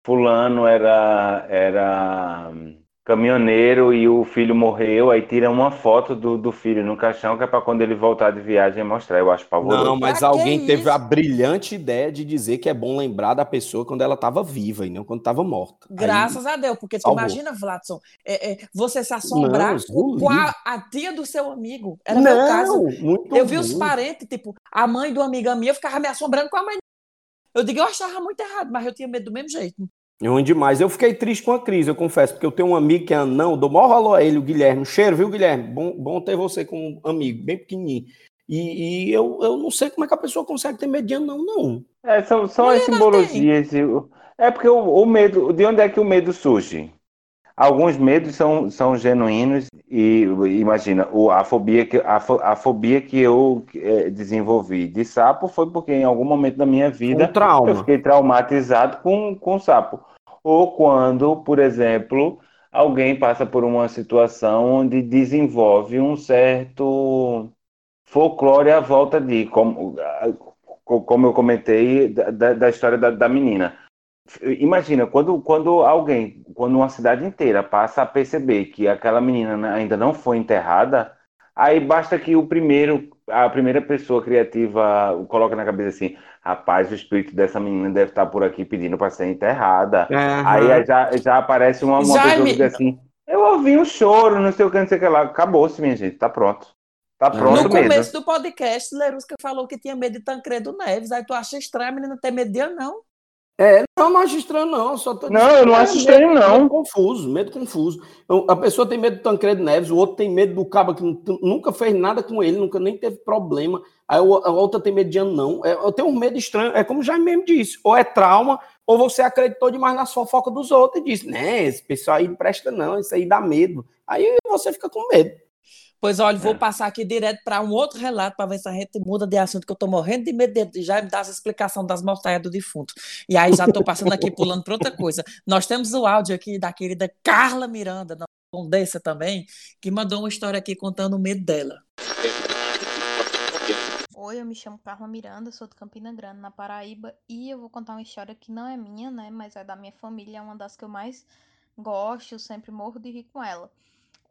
fulano era, era hum, caminhoneiro e o filho morreu, aí tira uma foto do, do filho no caixão, que é para quando ele voltar de viagem mostrar. Eu acho pavoroso. Não, mas Pra alguém teve isso? a brilhante ideia de dizer que é bom lembrar da pessoa quando ela estava viva e não quando estava morta. Aí- Graças a Deus, porque tu salvou. imagina, Vladson, é, é, você se assombrar Deus com, a, a tia do seu amigo. Era meu caso. muito Eu vi os ruim. parentes, tipo, a mãe uma amiga minha ficava me assombrando com a mãe. Eu digo, eu achava muito errado, mas eu tinha medo do mesmo jeito. Ruim demais. Eu fiquei triste com a crise, eu confesso, porque eu tenho um amigo que é anão, dou maior valor a ele, o Guilherme. Um cheiro, viu, Guilherme? Bom, bom ter você como amigo, bem pequenininho. E, e eu, eu não sei como é que a pessoa consegue ter medo de anão, não. É, são, são as simbologias. É porque o, o medo, de onde é que o medo surge? Alguns medos são, são genuínos e imagina, o, a, fobia que, a, fo- a fobia que eu eh, desenvolvi de sapo foi porque em algum momento da minha vida Um trauma. eu fiquei traumatizado com, com sapo. Ou quando, por exemplo, alguém passa por uma situação onde desenvolve um certo folclore à volta de, como, como eu comentei, da, da- da história da, da menina. Imagina, quando, quando alguém, quando uma cidade inteira passa a perceber que aquela menina ainda não foi enterrada, aí basta que o primeiro, a primeira pessoa criativa coloque na cabeça assim, rapaz, o espírito dessa menina deve estar por aqui pedindo para ser enterrada. Aí já, já aparece uma, uma pessoa que diz assim, eu ouvi um choro, não sei o que, não sei o que lá. Acabou-se, minha gente, tá pronto. Tá pronto no mesmo. começo do podcast, Lerusca falou que tinha medo de Tancredo Neves. Aí tu acha estranho a menina ter medo de anão? É, não, não acho estranho, não. Só tô Não, eu não É acho estranho, medo- não. Medo confuso, medo confuso. A pessoa tem medo do Tancredo Neves, o outro tem medo do cabo que nu- nunca fez nada com ele, nunca nem teve problema. Aí a outra tem medo de anão. É, eu tenho um medo estranho. É como o Jaime mesmo disse: ou é trauma, ou você acreditou demais nas fofocas dos outros e disse, né, esse pessoal aí não presta, não, isso aí dá medo. Aí você fica com medo. Pois olha, É. vou passar aqui direto para um outro relato para ver se a gente muda de assunto, que eu tô morrendo de medo de já me dar essa explicação das mortalhas do defunto. E aí já tô passando aqui pulando para outra coisa. Nós temos o áudio aqui da querida Carla Miranda, da Condessa também, que mandou uma história aqui contando o medo dela. Oi, eu me chamo Carla Miranda, sou de Campina Grande, na Paraíba, e eu vou contar uma história que não é minha, né, mas é da minha família, é uma das que eu mais gosto, sempre morro de rir com ela.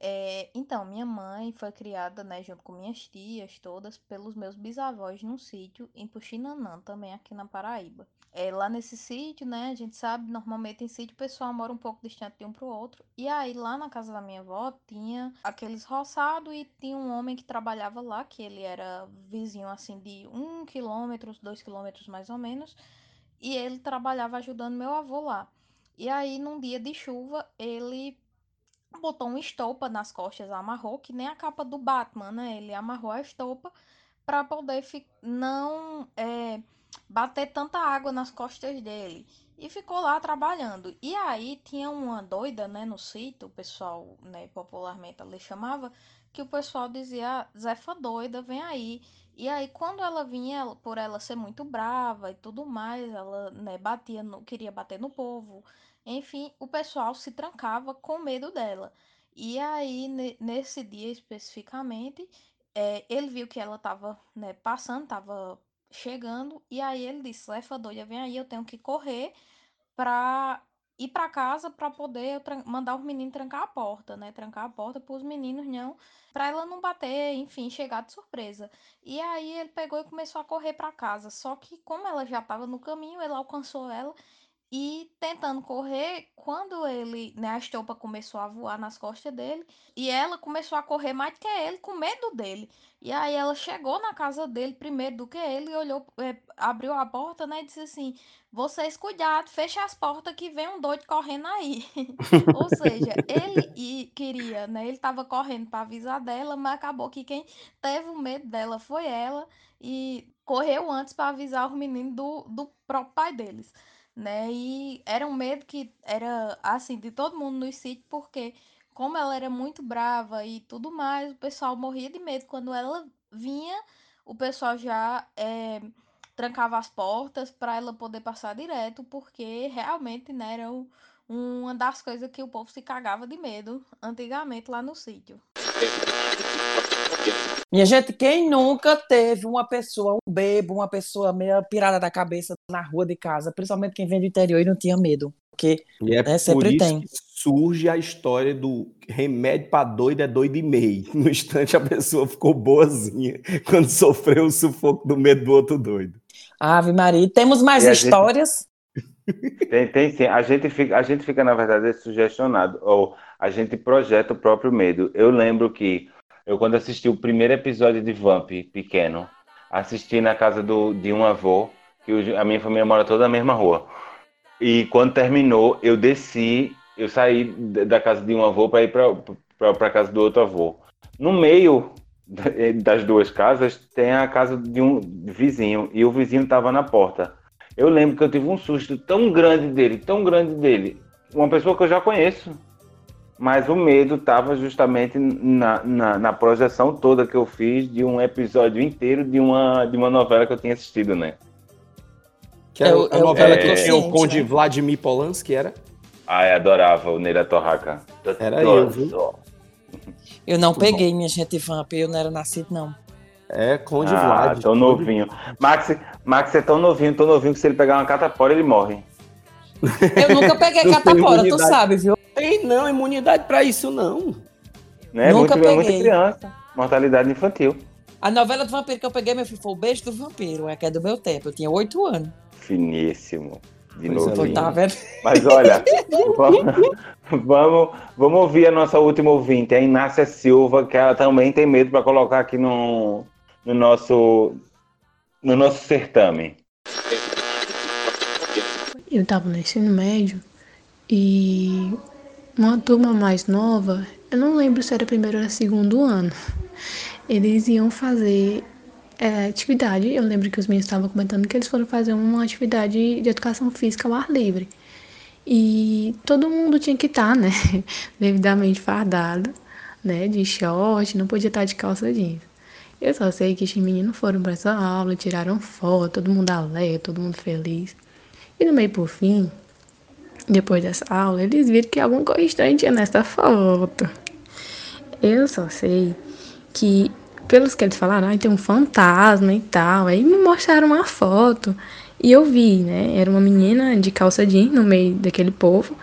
É, então, minha mãe foi criada, né, junto com minhas tias todas, pelos meus bisavós num sítio em Puxinanã, também aqui na Paraíba. É, lá nesse sítio, né, a gente sabe, normalmente em sítio o pessoal mora um pouco distante de um pro outro. E aí, lá na casa da minha avó, tinha aqueles roçados e tinha um homem que trabalhava lá, que ele era vizinho, assim, de um quilômetro, dois quilômetros mais ou menos. E ele trabalhava ajudando meu avô lá. E aí, num dia de chuva, ele botou uma estopa nas costas, amarrou, que nem a capa do Batman, né? Ele amarrou a estopa para poder não é, bater tanta água nas costas dele. E ficou lá trabalhando. E aí tinha uma doida, né, no sítio, o pessoal, né, popularmente ali chamava, que o pessoal dizia, Zefa doida, vem aí. E aí, quando ela vinha, por ela ser muito brava e tudo mais, ela, né, batia no, queria bater no povo. Enfim, o pessoal se trancava com medo dela. E aí, ne- nesse dia especificamente, é, ele viu que ela tava, né, passando, tava chegando, e aí ele disse, Zefa doida, vem aí, eu tenho que correr pra ir pra casa pra poder mandar os meninos trancar a porta, né? Trancar a porta pros meninos não, pra ela não bater, enfim, chegar de surpresa. E aí ele pegou e começou a correr pra casa. Só que como ela já tava no caminho, ele alcançou ela e tentando correr, quando ele, né, a estopa começou a voar nas costas dele, e ela começou a correr mais que ele, com medo dele. E aí ela chegou na casa dele primeiro do que ele, olhou, é, abriu a porta, né, e disse assim: "Vocês cuidado, feche as portas que vem um doido correndo aí". Ou seja, ele e queria, né, ele tava correndo para avisar dela, mas acabou que quem teve o medo dela foi ela e correu antes para avisar os meninos do, do próprio pai deles né? E era um medo que era assim de todo mundo no sítio, porque como ela era muito brava e tudo mais, o pessoal morria de medo quando ela vinha, o pessoal já eh, trancava as portas para ela poder passar direto, porque realmente, né, era um- uma das coisas que o povo se cagava de medo antigamente lá no sítio. Minha gente, quem nunca teve uma pessoa, um bebo, uma pessoa meio pirada da cabeça na rua de casa, principalmente quem vem do interior e não tinha medo? Porque E é né, por sempre isso tem. que surge a história do remédio para doido é doido e meio. No instante a pessoa ficou boazinha quando sofreu o sufoco do medo do outro doido. Ave Maria. Temos mais E a gente- histórias? Tem, tem sim. A gente fica, a gente fica, na verdade, sugestionado, ou a gente projeta o próprio medo. Eu lembro que eu, quando assisti o primeiro episódio de Vamp, pequeno, assisti na casa do, de um avô, que a minha família mora toda na mesma rua. E quando terminou, eu desci, eu saí da casa de um avô para ir para a casa do outro avô. No meio da- das duas casas tem a casa de um vizinho, e o vizinho estava na porta. Eu lembro que eu tive um susto tão grande dele, tão grande dele. Uma pessoa que eu já conheço. Mas o medo estava justamente na, na, na projeção toda que eu fiz de um episódio inteiro de uma, de uma novela que eu tinha assistido, né? Que era É o- a é o- novela é que tinha o consciente, Conde né? Vladimir Polanski, era? Ah, eu adorava o Neira Torraca. Era eu, viu? Eu não Muito peguei, minha gente, Vamp. Eu não era nascido, não. É, Conde Ah, Vlad. tão Conde- novinho. Max, Max é tão novinho, tão novinho que se ele pegar uma catapora, ele morre. Eu nunca peguei catapora, tu sabe, viu? Tem não, imunidade pra isso não. Né? Nunca muito, é muita peguei. criança. Mortalidade infantil. A novela do vampiro que eu peguei, meu filho, foi o Beijo do Vampiro, é que é do meu tempo. Eu tinha oito anos. Finíssimo. De Coisa novo. Tá? Mas olha, vamos, vamos, vamos ouvir a nossa última ouvinte, a Inácia Silva, que ela também tem medo para colocar aqui no, no, nosso, no nosso certame. eu estava no ensino médio e uma turma mais nova, eu não lembro se era primeiro ou segundo ano, eles iam fazer é, atividade. Eu lembro que os meninos estavam comentando que eles foram fazer uma atividade de educação física ao ar livre. E todo mundo tinha que estar, né, devidamente fardado, né, de short, não podia estar de calça jeans. Eu só sei que os meninos foram para essa aula, tiraram foto, todo mundo alegre, todo mundo feliz. E no meio por fim, depois dessa aula, eles viram que alguma coisa estranha tinha nessa foto. Eu só sei que, pelos que eles falaram, ah, tem um fantasma e tal. Aí me mostraram uma foto e eu vi, né? Era uma menina de calça jeans no meio daquele povo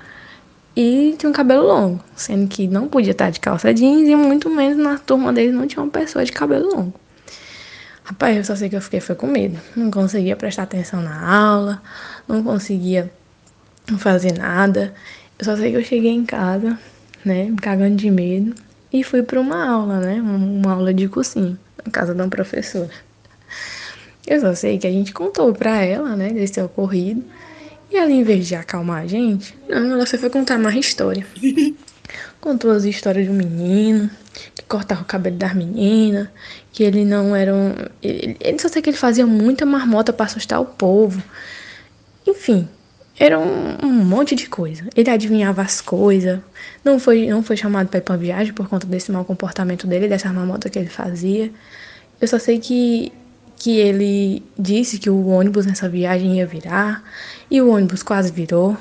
e tinha um cabelo longo, sendo que não podia estar de calça jeans e muito menos na turma deles não tinha uma pessoa de cabelo longo. Rapaz, eu só sei que eu fiquei foi com medo. Não conseguia prestar atenção na aula, não conseguia fazer nada. Eu só sei que eu cheguei em casa, né, me cagando de medo e fui para uma aula, né, uma aula de cursinho, na casa de uma professora. Eu só sei que a gente contou pra ela, né, desse ocorrido. E ela, em vez de acalmar a gente, não, ela só foi contar mais história. Contou as histórias de um menino que cortava o cabelo das meninas, que ele não era um. Ele, ele só sei que ele fazia muita marmota para assustar o povo. Enfim, era um, um, monte de coisa. Ele adivinhava as coisas. Não foi, não foi chamado para ir pra viagem por conta desse mau comportamento dele, dessa marmota que ele fazia. Eu só sei que que ele disse que o ônibus nessa viagem ia virar e o ônibus quase virou.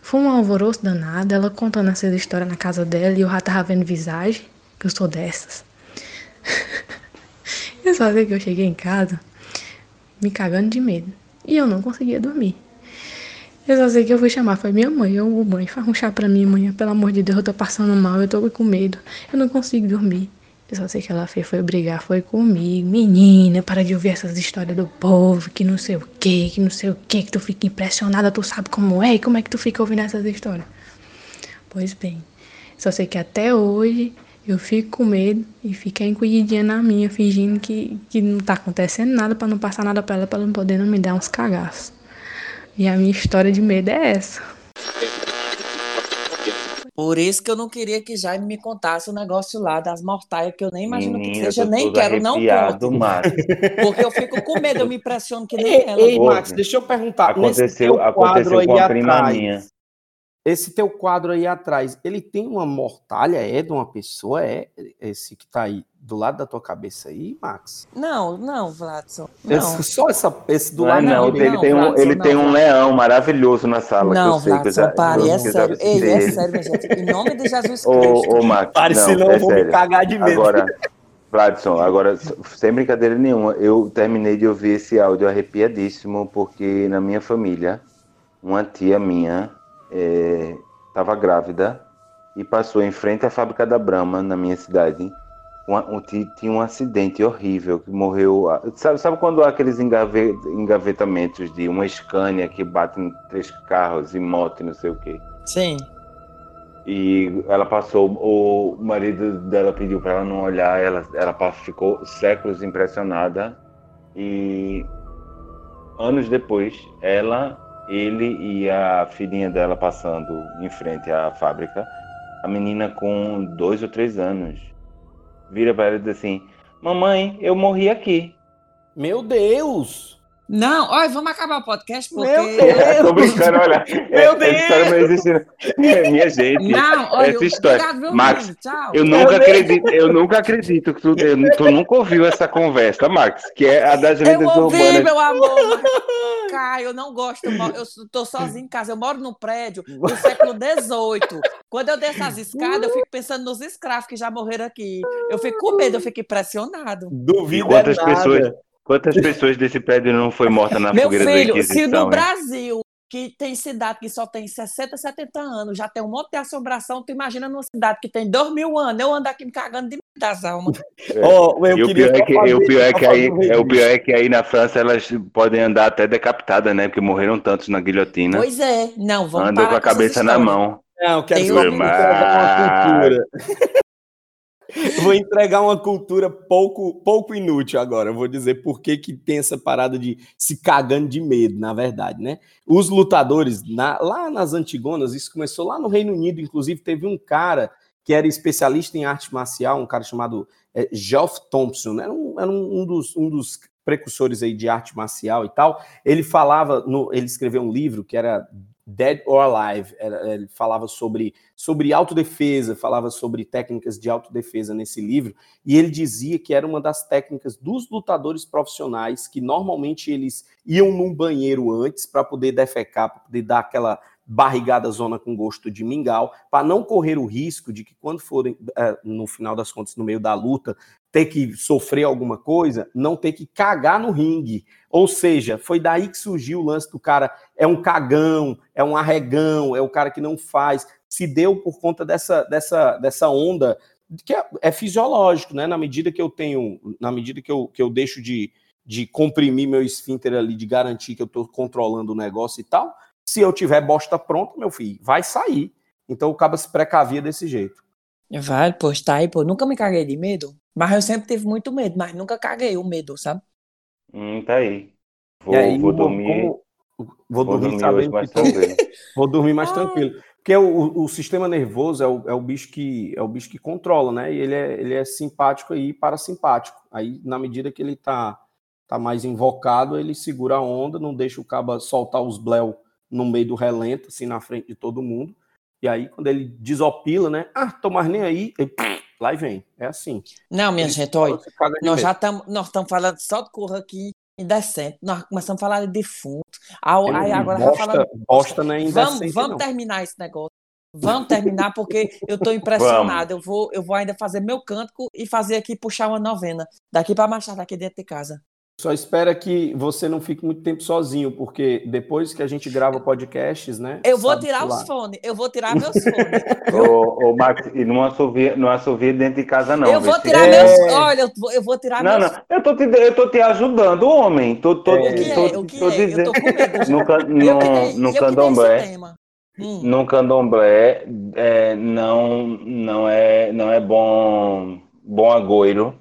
Foi um alvoroço danado, ela contando essa história na casa dela e eu já tava vendo visagem, que eu sou dessas. eu só sei que eu cheguei em casa me cagando de medo e eu não conseguia dormir. Eu só sei que eu fui chamar, foi minha mãe, eu, mãe, faz um chá pra mim, mãe, pelo amor de Deus, eu tô passando mal, eu tô com medo, eu não consigo dormir. Eu só sei que ela fez foi brigar, foi comigo. Menina, para de ouvir essas histórias do povo, que não sei o que, que não sei o que, que tu fica impressionada, tu sabe como é, e como é que tu fica ouvindo essas histórias? Pois bem, só sei que até hoje eu fico com medo e fico encolhidinha na minha, fingindo que, que não tá acontecendo nada para não passar nada para ela, para ela não poder não me dar uns cagaços. E a minha história de medo é essa. Por isso que eu não queria que Jaime me contasse o negócio lá das mortais, que eu nem imagino Menina, que seja, nem quero, não conto. Max. Porque eu fico com medo, eu me impressiono que nem ei, ela. Ei, Max, deixa eu perguntar. Aconteceu, aconteceu com a prima atrás, minha. Esse teu quadro aí atrás, ele tem uma mortalha? É de uma pessoa? É esse que tá aí do lado da tua cabeça aí, Max? Não, não, Vladson. Não. Esse, só essa, esse do não, lado não. Ele, tem, um, ele tem um leão maravilhoso na sala. Não, que eu Vladson, sei, pare, é sério. Ei, é sério, minha gente. Em nome de Jesus Cristo. Ô, ô Max, pare, não, senão é eu vou sério. me cagar de medo. Agora, Vladson, agora, sem brincadeira nenhuma, eu terminei de ouvir esse áudio arrepiadíssimo, porque na minha família, uma tia minha estava grávida e passou em frente à fábrica da Brahma, na minha cidade. Um, um, tinha um acidente horrível que morreu. Sabe, sabe quando há aqueles engave, engavetamentos de uma Scania que bate em três carros e moto e não sei o quê? Sim. E ela passou, o marido dela pediu para ela não olhar, ela, ela ficou séculos impressionada. E anos depois, ela, ele e a filhinha dela passando em frente à fábrica, a menina com dois ou três anos vira para ela e diz assim: Mamãe, eu morri aqui. Meu Deus! Não, olha, vamos acabar o podcast porque. Meu Deus! Tô brincando, olha. Meu Essa história não existe. não. Minha gente. Não, olha, essa história. obrigado, viu, Max, menino? Tchau. eu nunca acredito, eu nunca acredito que tu, eu- tu nunca ouviu essa conversa, Max, que é a das Eu lendas ouvi, urbanas. meu amor. Caio, eu não gosto. Eu, eu tô sozinho em casa. Eu moro num prédio do século XVIII. Quando eu desço as escadas, eu fico pensando nos escravos que já morreram aqui. Eu fico com medo, eu fico impressionado. E Duvido quantas é nada. pessoas, quantas pessoas desse prédio não foi morta na Meu fogueira da filho, se Inquisição? no hein? Brasil, que tem cidade que só tem 60, 70 anos, já tem um monte de assombração, tu imagina numa cidade que tem 2 mil anos, eu ando aqui me cagando de medo das almas. Eu E o pior, é que, fazer- o, pior é que aí, é, o pior é que aí na França elas podem andar até decapitadas, né? Porque morreram tantos na guilhotina. Pois é, não, vamos Andam parar com a cabeça na mão. Não, quero Tem só um- uma cultura. Vou entregar uma cultura pouco, pouco inútil agora. Eu vou dizer por que, que tem essa parada de se cagando de medo, na verdade, né? Os lutadores, na, lá nas Antigonas, isso começou lá no Reino Unido, inclusive teve um cara que era especialista em arte marcial, um cara chamado é, Geoff Thompson, né? era, um, era um, dos, um dos precursores aí de arte marcial e tal. Ele falava, no, ele escreveu um livro que era Dead or Alive. Era, ele falava sobre, sobre autodefesa, falava sobre técnicas de autodefesa nesse livro, e ele dizia que era uma das técnicas dos lutadores profissionais que normalmente eles iam num banheiro antes para poder defecar, para poder dar aquela barrigada zona com gosto de mingau, para não correr o risco de que quando forem, é, no final das contas, no meio da luta, ter que sofrer alguma coisa, não ter que cagar no ringue. Ou seja, foi daí que surgiu o lance do cara é um cagão, é um arregão, é o cara que não faz. Se deu por conta dessa, dessa, dessa onda que é, é fisiológico, né? Na medida que eu tenho, na medida que eu, que eu deixo de, de comprimir meu esfíncter ali, de garantir que eu estou controlando o negócio e tal, se eu tiver bosta pronta, meu filho, vai sair. Então o cara se precavia desse jeito. Vai, pô, tá aí, pô. Nunca me caguei de medo. Mas eu sempre tive muito medo, mas nunca caguei o medo, sabe? Hum, tá aí. Vou, aí, vou dormir. Como, vou, dormir, dormir sabendo mais tranquilo. vou dormir mais ah. tranquilo. Porque o, o, sistema nervoso é o, é o bicho que é o bicho que controla, né? E ele é, ele é simpático e parasimpático. Aí, na medida que ele tá, tá mais invocado, ele segura a onda, não deixa o cabo soltar os bléu no meio do relento, assim, na frente de todo mundo. E aí, quando ele desopila, né? Ah, tô mais nem aí. Ele, lá e vem. É assim. Não, minha ele gente, olha, nós já estamos nós estamos falando só de corra aqui indecente. Nós começamos a falar de defunto. Aí, agora bosta, já falando. Bosta não é indecente, Vamos, vamos terminar esse negócio. Vamos terminar porque eu estou impressionado. Eu vou, eu vou ainda fazer meu cântico e fazer aqui puxar uma novena daqui para marchar daqui dentro de casa. Só espera que você não fique muito tempo sozinho, porque depois que a gente grava podcasts, né? Eu vou tirar os fones, eu vou tirar meus fones. ô, ô, Max, e não assovia, não assovia dentro de casa, não. Eu vou tirar é... meus. Olha, eu vou, eu vou tirar não, meus. Não, eu tô te, eu tô te ajudando, homem. Tô, tô, é. O que tô, é? O que tô, é? Dizendo... Eu tô com medo. No, no, no candomblé. Hum. No candomblé, é, não, não, é, não é bom, bom agoiro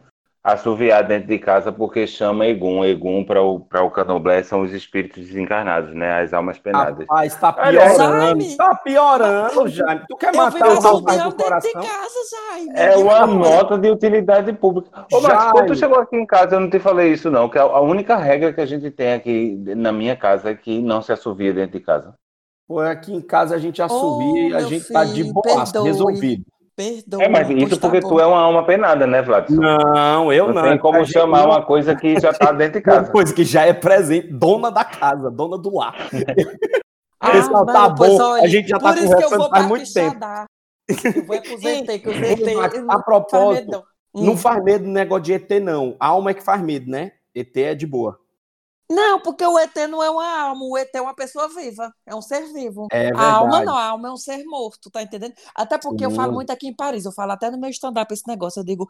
assoviar dentro de casa porque chama Egum. Egum para o, o candomblé são os espíritos desencarnados, né? As almas penadas. Ah, está piorando. Está piorando, Jaime. Tu quer matar o rapaz do coração? De casa, Jaime. É uma nota de utilidade pública. Ô, Max, quando tu chegou aqui em casa, eu não te falei isso, não. Que a única regra que a gente tem aqui na minha casa é que não se assovia dentro de casa. Pô, aqui em casa a gente assovia oh, e a gente filho, tá de boa, resolvido. Perdoa. É, mas isso porque tá tu é uma alma penada, né, Vlad? Não, eu não. Não tem como chamar uma coisa que já tá dentro de casa. Uma coisa que já é presente, dona da casa, dona do lar. ah, Pessoal, tá bom, olha, a gente já tá conversando faz muito tempo. Eu vou que ZT. A propósito, não faz medo no negócio de ET, não. A alma é que faz medo, né? ET é de boa. Não, porque o ET não é uma alma, o ET é uma pessoa viva, é um ser vivo. É a alma não, a alma é um ser morto, tá entendendo? Até porque Sim. eu falo muito aqui em Paris, eu falo até no meu stand-up esse negócio, eu digo,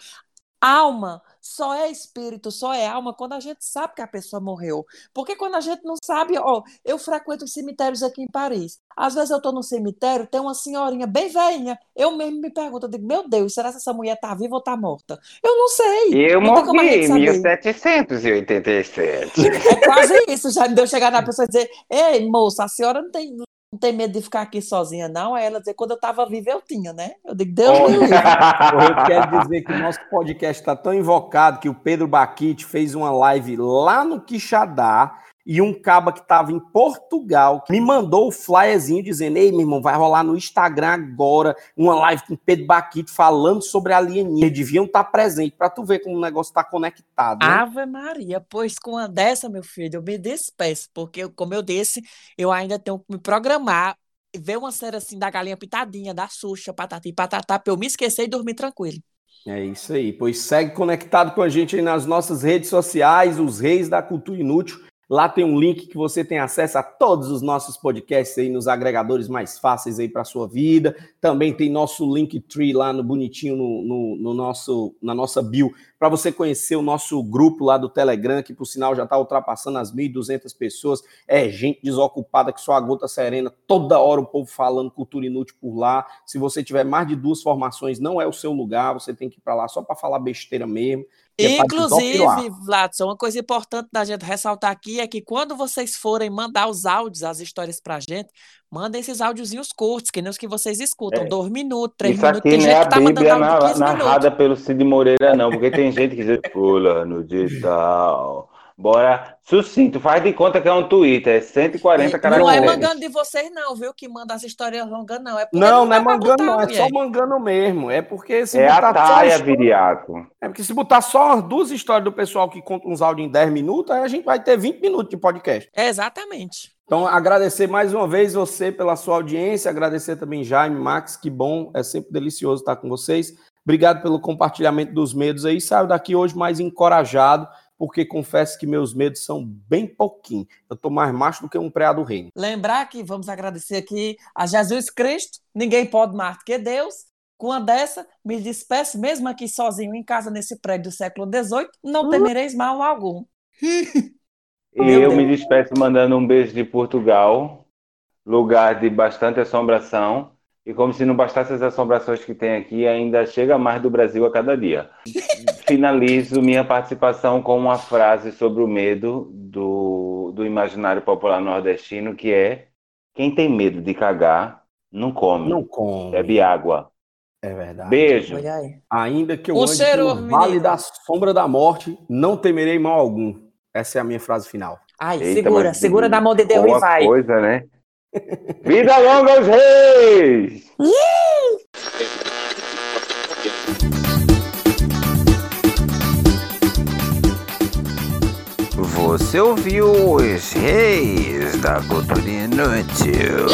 Alma só é espírito, só é alma quando a gente sabe que a pessoa morreu. Porque quando a gente não sabe, ó, eu frequento os cemitérios aqui em Paris. Às vezes eu tô no cemitério, tem uma senhorinha bem velhinha. Eu mesmo me pergunto, eu digo, meu Deus, será que essa mulher tá viva ou tá morta? Eu não sei. Eu não morri em 1787. É quase isso, já me deu chegar na pessoa e dizer, ei, moça, a senhora não tem, não tem medo de ficar aqui sozinha, não. Aí ela dizer, quando eu estava viva, eu tinha, né? Eu digo, Deus me livre. Eu quero dizer que o nosso podcast está tão invocado que o Pedro Baquite fez uma live lá no Quixadá e um caba que estava em Portugal me mandou o flyerzinho dizendo: Ei, meu irmão, vai rolar no Instagram agora uma live com Pedro Baquito falando sobre alienígenas. Deviam estar tá presentes para tu ver como o negócio está conectado. Né? Ave Maria, pois com uma dessa, meu filho, eu me despeço, porque, como eu disse, eu ainda tenho que me programar. Ver uma série assim da galinha pitadinha, da Xuxa, patati patatá, para eu me esquecer e dormir tranquilo. É isso aí. Pois segue conectado com a gente aí nas nossas redes sociais, os Reis da Cultura Inútil. Lá tem um link que você tem acesso a todos os nossos podcasts aí nos agregadores mais fáceis aí para sua vida. Também tem nosso Linktree lá no bonitinho no, no, no nosso na nossa bio para você conhecer o nosso grupo lá do Telegram, que por sinal já está ultrapassando as 1.200 pessoas. É gente desocupada que só a gota serena, toda hora o povo falando cultura inútil por lá. Se você tiver mais de duas formações, não é o seu lugar, você tem que ir para lá só para falar besteira mesmo. É Inclusive. Vladson, uma coisa importante da gente ressaltar aqui é que quando vocês forem mandar os áudios, as histórias pra gente, mandem esses áudiozinhos curtos, que nem os que vocês escutam, É. dois minutos, três Isso minutos. aqui Tem não é a tá Bíblia na- 15 minutos. narrada pelo Cid Moreira, não, porque tem gente que diz, fulano de tal. Bora, sucinto, faz de conta que é um Twitter, é 140 Não é caracteres. mangando de vocês, não, viu? Que manda as histórias longas, não. É Não, não é mangando, não, é só mangando mesmo. É porque se É a botar só taia, história- viriato. É porque se botar só as duas histórias do pessoal que conta uns áudios em 10 minutos, aí a gente vai ter 20 minutos de podcast. Exatamente. Então, agradecer mais uma vez você pela sua audiência, agradecer também Jaime, Max, que bom, é sempre delicioso estar com vocês. Obrigado pelo compartilhamento dos medos aí. Saio daqui hoje mais encorajado, porque confesso que meus medos são bem pouquinho. Eu tô mais macho do que um preá do reino. Lembrar que vamos agradecer aqui a Jesus Cristo, ninguém pode mais do que Deus. Com uma dessa, me despeço, mesmo aqui sozinho em casa nesse prédio do século XVIII, não temereis mal algum. E eu me despeço mandando um beijo de Portugal, lugar de bastante assombração. E como se não bastasse as assombrações que tem aqui, ainda chega mais do Brasil a cada dia. Finalizo minha participação com uma frase sobre o medo do, do imaginário popular nordestino, que é: quem tem medo de cagar, não come, Não come. bebe água. É verdade. Beijo. Olha aí. Ainda que eu Um ande cheiro, pelo vale da sombra da morte, não temerei mal algum. Essa é a minha frase final. Ai, Eita, segura, segura na mão de Deus e vai. coisa, né? Vida longa aos reis! Você ouviu os reis da cultura inútil.